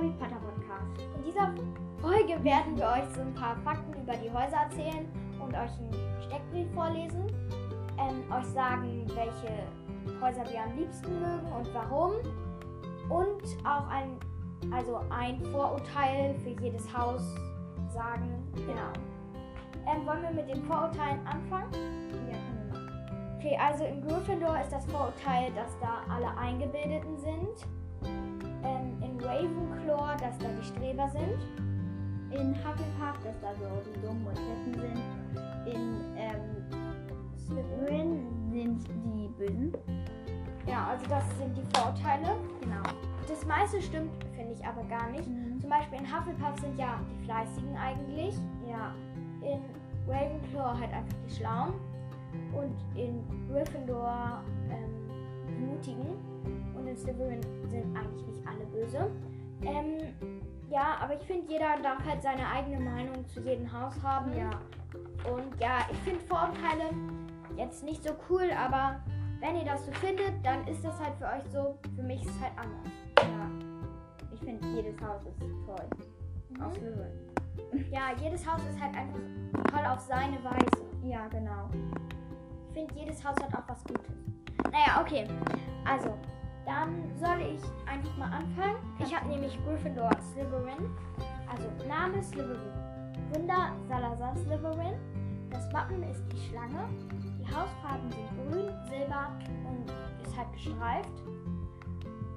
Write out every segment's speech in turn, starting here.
Harry Potter Podcast. In dieser Folge werden wir euch so ein paar Fakten über die Häuser erzählen und euch einen Steckbrief vorlesen. Ähm, euch sagen, welche Häuser wir am liebsten mögen und warum. Und auch ein, also ein Vorurteil für jedes Haus sagen. Genau. Ähm, wollen wir mit den Vorurteilen anfangen? Ja, können wir machen. Okay, also in Gryffindor ist das Vorurteil, dass da alle Eingebildeten sind. In Ravenclaw, dass da die Streber sind. In Hufflepuff, dass da so die Dummen und Fetten sind. In ähm, Slytherin sind die Bösen. Ja, also das sind die Vorurteile. Genau. Das meiste stimmt, finde ich aber gar nicht. Mhm. Zum Beispiel in Hufflepuff sind ja die Fleißigen eigentlich. Ja. In Ravenclaw halt einfach die Schlauen. Und in Gryffindor ähm, die Mutigen. Und in Slytherin sind eigentlich nicht alle böse. Ähm, ja, aber ich finde, jeder darf halt seine eigene Meinung zu jedem Haus haben. Ja. Und ja, ich finde Vorurteile jetzt nicht so cool, aber wenn ihr das so findet, dann ist das halt für euch so. Für mich ist es halt anders. Ja. Ich finde, jedes Haus ist toll. Aus Mhm. Slytherin. Ja, jedes Haus ist halt einfach toll auf seine Weise. Ja, genau. Ich finde, jedes Haus hat auch was Gutes. Naja, okay. Also, dann soll ich einfach mal anfangen. Ich habe nämlich Gryffindor Slytherin. Also, Name Slytherin. Gründer Salazar Slytherin. Das Wappen ist die Schlange. Die Hausfarben sind grün, silber und ist halt gestreift.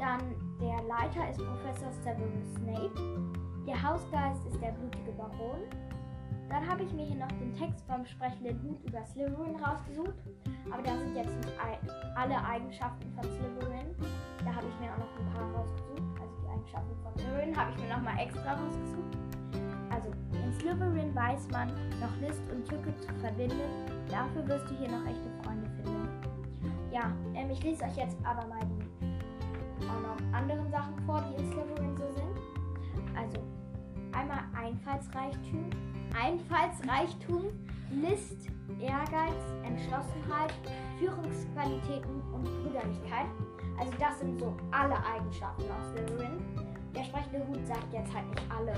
Dann der Leiter ist Professor Severus Snape. Der Hausgeist ist der blutige Baron. Dann habe ich mir hier noch den Text vom sprechenden Hut über Slytherin rausgesucht. Aber da sind jetzt nicht alle Eigenschaften von Slytherin. Mir auch noch ein paar rausgesucht. Also die Eigenschaften von Slytherin habe ich mir nochmal extra rausgesucht. Also in Slytherin weiß man, noch List und Tücke zu verbinden. Dafür wirst du hier noch echte Freunde finden. Ja, ähm, ich lese euch jetzt aber mal die auch noch anderen Sachen vor, die in Slytherin so sind. Also einmal Einfallsreichtum, Einfallsreichtum, List, Ehrgeiz, Entschlossenheit, Führungsqualitäten und Brüderlichkeit. Also das sind so alle Eigenschaften aus Slytherin. Der sprechende Hut sagt jetzt halt nicht alle.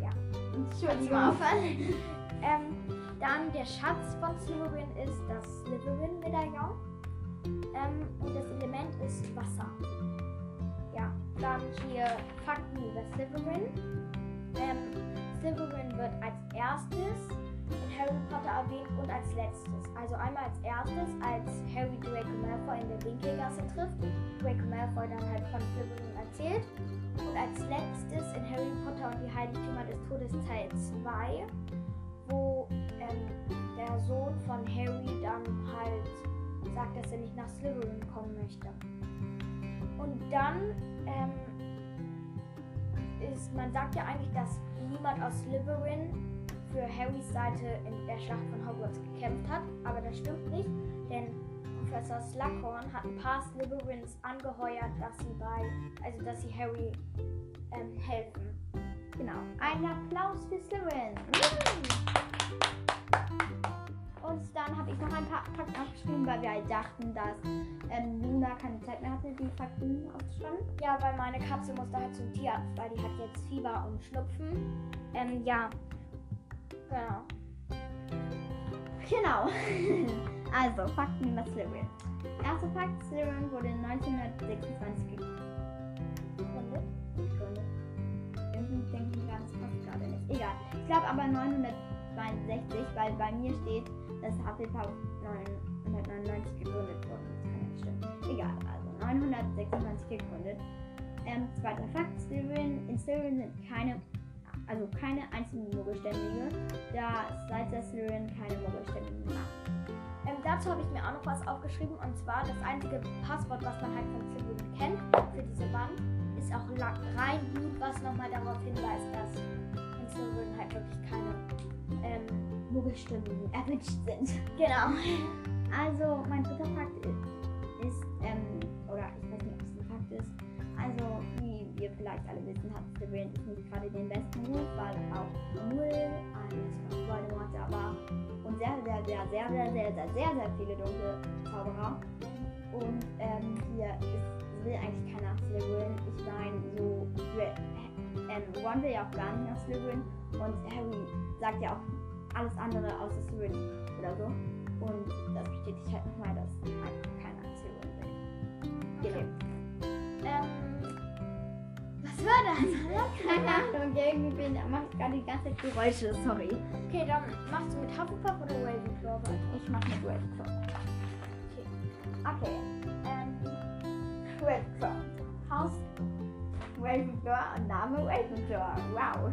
Ja, Entschuldigung. Mal ähm, dann der Schatz von Slytherin ist das Slytherin-Medaillon. Ähm, und das Element ist Wasser. Ja, dann hier Fakten über Slytherin. Ähm, Slytherin wird als erstes in Harry Potter erwähnt und als letztes. Also einmal als erstes, als Harry Draco Malfoy in der Winkelgasse trifft. Draco Malfoy dann halt von Slytherin erzählt. Und als letztes in Harry Potter und die Heiligtümer des Todes Teil 2, wo ähm, der Sohn von Harry dann halt sagt, dass er nicht nach Slytherin kommen möchte. Und dann ähm, ist, man sagt ja eigentlich, dass niemand aus Slytherin für Harrys Seite in der Schlacht von Hogwarts gekämpft hat, aber das stimmt nicht, denn Professor Slughorn hat ein paar Slytherins angeheuert, dass sie bei, also dass sie Harry ähm, helfen. Genau. Ein Applaus für Slytherin. Und dann habe ich noch ein paar Fakten aufgeschrieben, weil wir halt dachten, dass ähm, Luna keine Zeit mehr hatte, die Fakten aufzuschreiben. Ja, weil meine Katze musste halt zum Tierarzt, weil die hat jetzt Fieber und Schnupfen. Ähm, ja. Genau. Genau. also, Fakten über Slytherin. Erster Fakt, Slytherin wurde 1926 gegründet. gegründet. Irgendwie denke ich das passt gerade nicht. Egal. Ich glaube aber 962, weil bei mir steht, dass Hufflepuff 999 gegründet wurde. Das kann nicht stimmen. Egal, also 926 gegründet. Ähm, zweiter Fakt, Slytherin, in Slytherin sind keine, also keine einzigen Muggelständige, da seit der Slytherin keine Muggelständigen macht. Ähm, dazu habe ich mir auch noch was aufgeschrieben und zwar das einzige Passwort, was man halt von Slytherin kennt für diese Wand, ist auch rein Blut, was nochmal darauf hinweist, dass in Slytherin halt wirklich keine. Ähm, Muggelständigen erwünscht sind. genau. Also, mein dritter Fakt ist, ähm, oder ich weiß nicht, ob es ein Fakt ist, also, wir vielleicht alle wissen, hat Slytherin jetzt nicht gerade den besten Ruf, weil auch null, von Voldemort da war und sehr, sehr, sehr, sehr, sehr, sehr, sehr, sehr, sehr viele dunkle Zauberer. Und ähm, hier ist, will eigentlich keiner Slytherin. Ich meine, so. Ähm, Ron will ja auch gar nicht nach Slytherin. Und Harry sagt ja auch alles andere außer Slytherin oder so. Und das bestätigt halt nochmal, dass einfach keiner nach Slytherin will. Genau. Ähm, was war das? Keine Ahnung, irgendwie mache ich gerade die ganze Zeit Geräusche, sorry. Okay, dann machst du mit Hufflepuff oder Ravenclaw weiter? Ich mache mit Ravenclaw. Okay. Ähm, Ravenclaw. Haus Ravenclaw und Name Ravenclaw. Wow.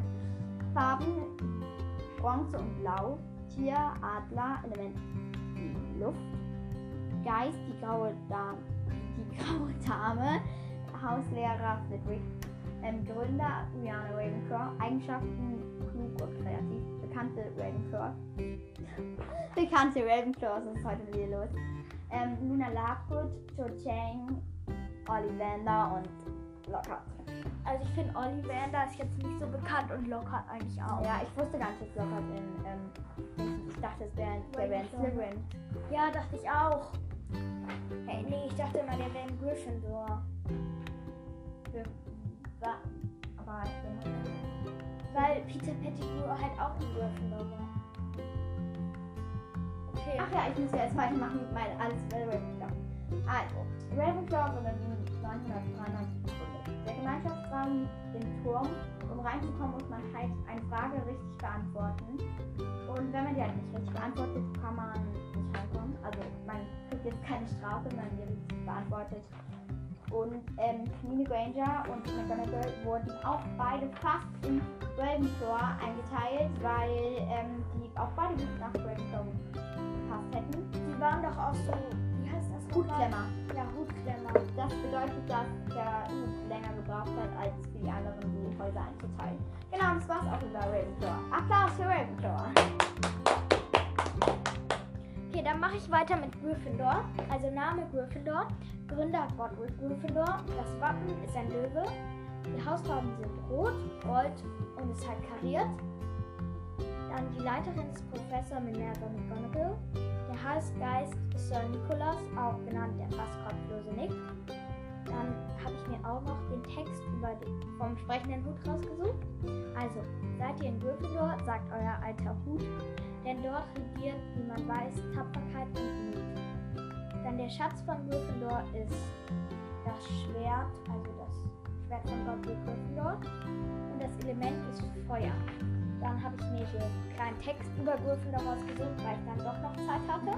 Farben Bronze und Blau. Tier, Adler, Element Luft. Geist, die graue Dame. Die graue Dame. Hauslehrer Flitwick. Ähm, Gründer Rihanna Ravenclaw. Eigenschaften klug und kreativ. Bekannte Ravenclaw. Bekannte Ravenclaw, was ist heute mit dir los? Ähm, Luna Lovegood, Cho Chang, Ollivander und Lockhart. Also ich finde Ollivander ist jetzt nicht so bekannt und Lockhart eigentlich auch. Ja, ich wusste gar nicht, dass Lockhart in, ähm, ich dachte, es wäre der wäre. Slytherin. Ja, dachte ich auch. Hey, nee, ich dachte immer, der wäre in Gryffindor. Wa- Ich bin Weil Peter Pettigrew halt auch in Gryffindor war. Okay. Ach ja, ich muss ja jetzt weitermachen mit meinem alles Ravenclaw. Also, Ravenclaw wurde 1993 gegründet. Der Gemeinschaftsraum im Turm. Um reinzukommen, muss man halt eine Frage richtig beantworten. Und wenn man die halt nicht richtig beantwortet, kann man nicht reinkommen. Also, man kriegt jetzt keine Strafe, wenn man die richtig beantwortet. Und ähm, Hermine Granger und McGonagall wurden auch beide fast in Ravenclaw eingeteilt, weil ähm, die auch beide gut nach Ravenclaw gepasst hätten. Die waren doch auch so, wie heißt das? Hutklemmer. Ja, Hutklemmer. Das bedeutet, dass der Hut länger gebraucht hat, als für die anderen die Häuser einzuteilen. Genau, das war's auch über Ravenclaw. Applaus für Ravenclaw. Mache ich weiter mit Gryffindor. Also Name Gryffindor. Gründer Godric Gryffindor. Das Wappen ist ein Löwe. Die Hausfarben sind rot, gold und ist halt kariert. Dann die Leiterin ist Professor Minerva McGonagall. Der Halsgeist ist Sir Nicholas, auch genannt der fast kopflose Nick. Dann habe ich mir auch noch den Text über den, vom sprechenden Hut rausgesucht. Also, seid ihr in Gryffindor, sagt euer alter Hut, denn dort regiert, wie man weiß, Tapferkeit und Mut. Dann der Schatz von Gryffindor ist das Schwert, also das Schwert von Godric Gryffindor. Und das Element ist Feuer. Dann habe ich mir hier einen kleinen Text über Gryffindor rausgesucht, weil ich dann doch noch Zeit hatte.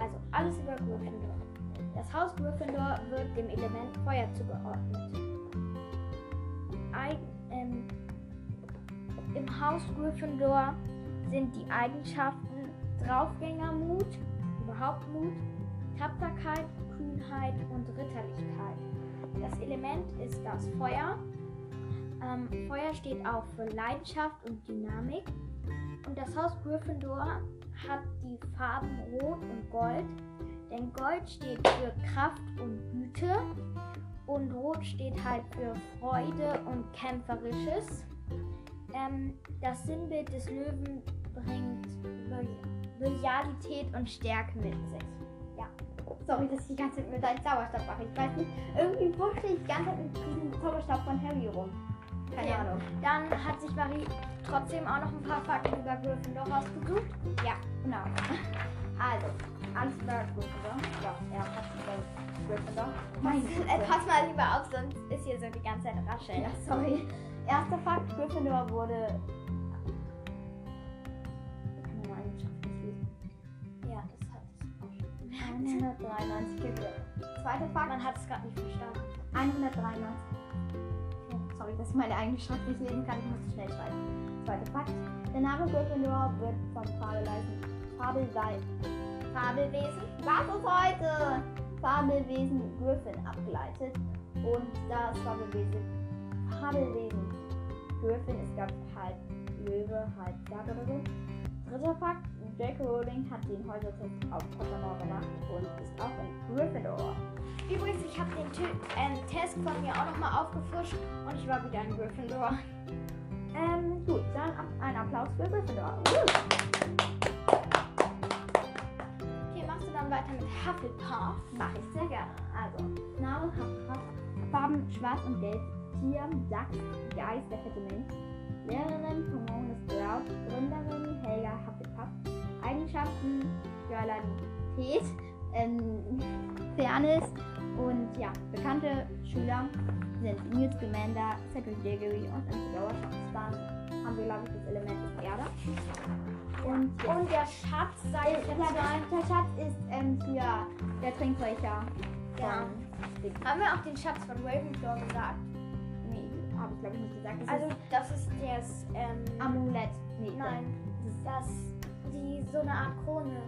Also alles über Gryffindor. Das Haus Gryffindor wird dem Element Feuer zugeordnet. Eig ähm, Im Haus Gryffindor sind die Eigenschaften Draufgängermut, überhaupt Mut, Tapferkeit, Kühnheit und Ritterlichkeit. Das Element ist das Feuer. Ähm, Feuer steht auch für Leidenschaft und Dynamik. Und das Haus Gryffindor hat die Farben Rot und Gold. Denn Gold steht für Kraft und Güte. Und Rot steht halt für Freude und Kämpferisches. Ähm, das Sinnbild des Löwen bringt Lo Loyalität und Stärke mit sich. Sorry, dass ich die ganze Zeit mit deinem Zauberstab mache. Ich weiß nicht, irgendwie wurschte ich die ganze Zeit mit diesem Zauberstab von Harry rum. Keine Okay. Ahnung. Dann hat sich Marie trotzdem auch noch ein paar Fakten über Gryffindor rausgesucht. Ja, genau. Also, alles über Gryffindor. Ja, er hat über Gryffindor. Meine Güte. pass mal lieber auf, sonst ist hier so die ganze Zeit Rascheln. Ja, sorry. Erster Fakt, Gryffindor wurde... Ich kann nur eine Schrift nicht lesen. Ja, das hatte ich auch schon. 193 gegründet. Zweiter Fakt, Man hat es gerade nicht verstanden. 193. Sorry, dass ich meine eigene Schrift nicht lesen kann. Ich muss zu schnell schreiben. Zweiter Fakt. Der Name Gryffindor wird vom Fabelweisen, Fabelwei Fabelwesen. Was ist heute? Fabelwesen Griffin abgeleitet. Und das Fabelwesen, Fabelwesen Griffin glaube ich, halb Löwe, halb Pferd oder so. Dritter Fakt. J.K. Rowling hat den Häusertest auf Pottermore gemacht und ist auch in Gryffindor. Übrigens, ich habe den Ti- ähm, Test von mir auch nochmal aufgefrischt und ich war wieder in Gryffindor. Ähm, gut, dann ein Applaus für Gryffindor. Woo! Weiter mit Hufflepuff. Mache ich sehr gerne. Also, Name Hufflepuff, Farben schwarz und gelb, Tier, Dachs, Geist, der fette Mensch, Lehrerin Pomone Sprout, Gründerin Helga Hufflepuff, Eigenschaften, Loyalität, ähm, Fairness und ja, bekannte Schüler sind Newt Scamander, Cedric Diggory und Incineroar Shops. Haben wir, glaube ich, das Element des Erde. Und, ja. Und der Schatz, ich der, der, Schatz ist ähm, für der Trinkbecher. Ja. Haben wir auch den Schatz von Ravenclaw gesagt? Nee, habe ich glaube ich nicht gesagt. Das Also, ist das ist das, ähm, Amulett. Nee, nein, das, die, so eine Art Krone.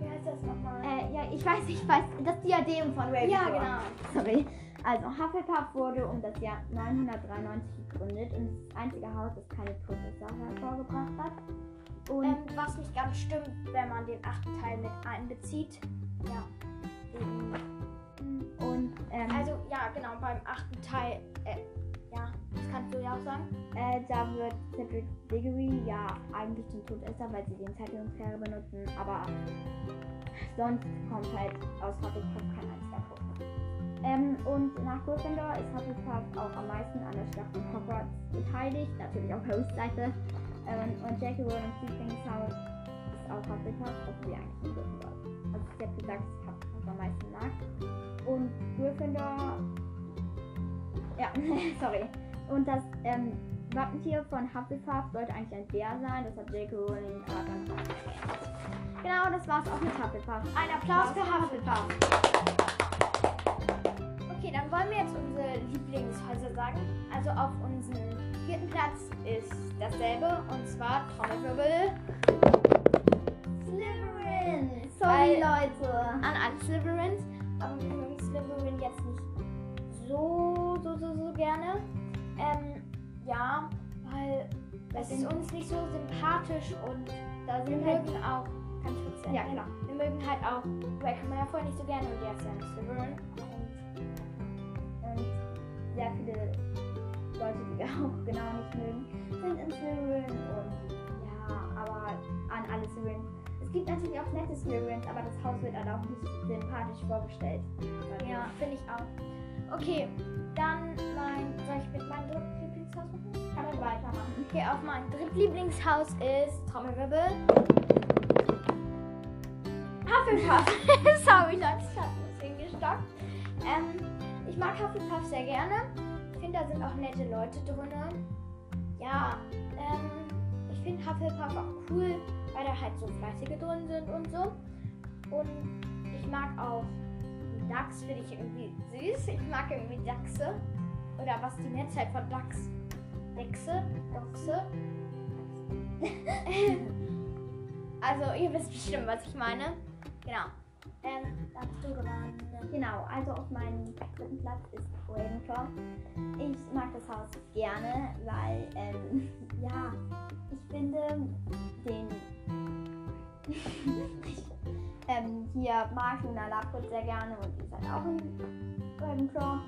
Wie heißt das nochmal? Äh, ja, ich weiß, ich weiß. Das Diadem von Ravenclaw. ja, genau. Sorry. Also, Hufflepuff wurde um das Jahr 993 gegründet und ist das einzige Haus, das keine Todesser hervorgebracht hat. Und Ähm, was nicht ganz stimmt, wenn man den achten Teil mit einbezieht. Ja. Und ähm, Also, ja, genau, beim achten Teil, äh, ja, das kannst du ja auch sagen. äh, da wird Cedric Diggory ja eigentlich zum Todesser, weil sie den Zeitungsfähre benutzen, aber sonst kommt halt aus Hufflepuff kein einziger Tod. Ähm, und nach Gryffindor ist Hufflepuff auch am meisten an der Schlacht von Hogwarts beteiligt, natürlich auf Harrys Seite. Ähm, und Jackie Rowlings Lieblingshaus ist auch Hufflepuff, obwohl sie eigentlich in Gryffindor. Also sie hat gesagt, dass Hufflepuff am meisten mag. Und Gryffindor... Ja, sorry. Und das ähm, Wappentier von Hufflepuff sollte eigentlich ein Bär sein, das hat Jackie Rowling aber dann. Genau, das war's auch mit Hufflepuff. Ein Applaus für Hufflepuff. Also auf unserem vierten Platz ist dasselbe und zwar Trommelwirbel Slytherin! Sorry, Weil- Leute. an alle Slytherins. Aber wir mögen Slytherin jetzt nicht so, so, so, so gerne. Ähm, ja, weil es ist uns nicht so sympathisch und Da wir sind halt. mögen auch, kann ich kurz Ja, erzählen? klar. Wir mögen halt auch Draco Malfoy nicht so gerne und der ist ja ein Slytherin. Und Und sehr viele Leute, die wir auch genau nicht mögen, sind in Slytherin. Und ja, aber an alle Slytherin. Es gibt natürlich auch nette Slytherins, aber das Haus wird halt auch nicht sympathisch vorgestellt. Ja, finde ich auch. Okay, dann mein. Soll ich mit meinem dritten Lieblingshaus machen? Kann man weitermachen. Okay, auf mein drittlieblingshaus ist Trommelwirbel. Hufflepuff. Sorry, Leute, ich habe ein bisschen gestockt. Ähm, ich mag Hufflepuff sehr gerne. Ich finde, da sind auch nette Leute drin. Ja, ähm, ich finde Hufflepuff auch cool, weil da halt so Fleißige drin sind und so. Und ich mag auch Dachs, finde ich irgendwie süß. Ich mag irgendwie Dachse. Oder was die Mehrzahl von Dachs? Dechse? Dochse? also, ihr wisst bestimmt, was ich meine. Genau. Ähm, da bist du dran. Genau, also auf meinem dritten Platz ist Ravenclaw. Ich mag das Haus gerne, weil, ähm, ja, ich finde den ähm, hier mag Luna Lovegood sehr gerne und die ist halt auch in Ravenclaw.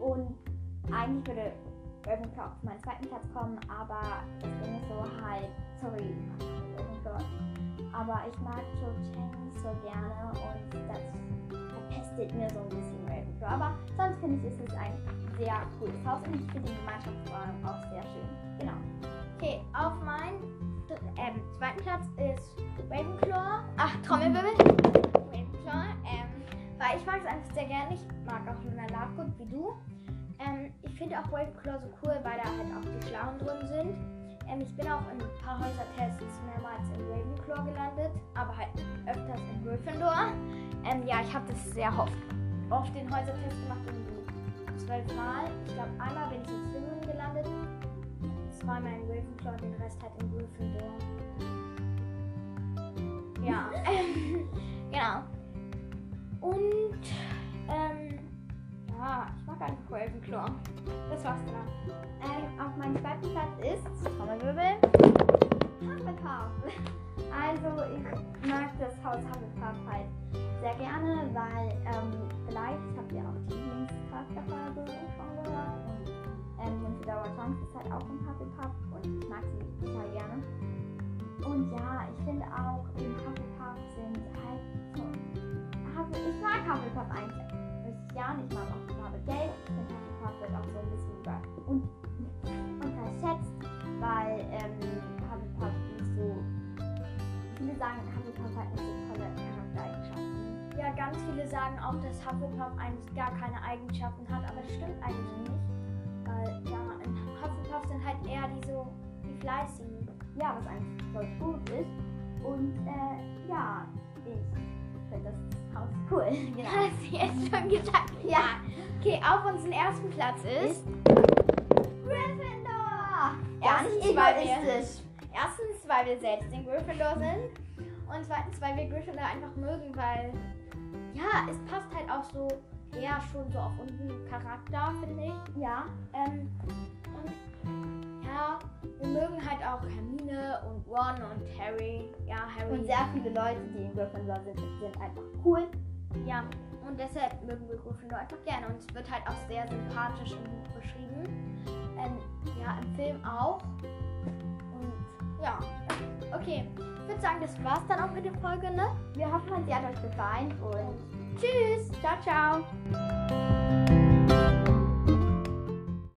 Und eigentlich würde Ravenclaw auf meinen zweiten Platz kommen, aber das Ding ist so halt, sorry, Ravenclaw. Aber ich mag Cho Chang so gerne und das verpestet mir so ein bisschen Ravenclaw. Aber sonst finde ich, ist es ein sehr cooles Haus und ich finde die Gemeinschaftsräume auch sehr schön. Genau. Okay, auf meinem ähm, zweiten Platz ist Ravenclaw. Ach, Trommelwirbel. Ravenclaw. Ähm, weil ich mag es einfach sehr gerne. Ich mag auch Luna Lovegood wie du. Ähm, ich finde auch Ravenclaw so cool, weil da halt auch die Schlauen drin sind. Ähm, ich bin auch in ein paar Häusertests mehrmals in Ravenclaw gelandet, aber halt öfters in Gryffindor. Ähm, ja, ich habe das sehr oft, oft den Häusertest gemacht, irgendwie zwölfmal. Ich glaube, einmal bin ich in Slytherin gelandet, zweimal in Ravenclaw und den Rest halt in Gryffindor. Ja, genau. Und, ja, ich mag einfach Ravenclaw. Das war's dann. Ähm, auf meinem zweiten Platz ist Trommelwirbel. Hufflepuff. Also ich mag das Haus Hufflepuff halt sehr gerne, weil ähm, vielleicht habt ihr auch die Lieblingscharakterfolge schon gehört. Und ähm, Tonks ist halt auch ein Hufflepuff und ich mag sie total gerne. Und ja, ich finde auch in Hufflepuff sind halt so Hufflepuff eigentlich ja nicht mal und, unterschätzt, weil ähm, Hufflepuff nicht so. Viele sagen, Hufflepuff hat nicht so tolle Charaktereigenschaften. Ja, ganz viele sagen auch, dass Hufflepuff eigentlich gar keine Eigenschaften hat, aber das stimmt eigentlich nicht. Weil, ja, in Hufflepuff sind halt eher die so, die fleißigen. Ja, was eigentlich voll gut ist. Und äh, ja, ich finde das Haus cool. Genau. Hast du jetzt schon gesagt? Ja. Okay, auf unserem ersten Platz ist. Erstens, weil wir-. Erstens, weil wir selbst in Gryffindor sind. Und zweitens, weil wir Gryffindor einfach mögen, weil. Ja, es passt halt auch so eher schon so auf unseren Charakter, finde ich. Ja, Ähm, und ja, wir mögen halt auch Hermine und Ron und Harry. Ja, Harry. und sehr viele Leute, die in Gryffindor sind, sind einfach cool. Ja, und deshalb mögen wir Gryffindor einfach gerne. Und es wird halt auch sehr sympathisch im Buch beschrieben. Ähm, ja, im Film auch. Und ja, okay. Ich würde sagen, das war's dann auch mit der Folge, ne? Wir hoffen, sie hat euch gefallen und Tschüss! ciao, ciao.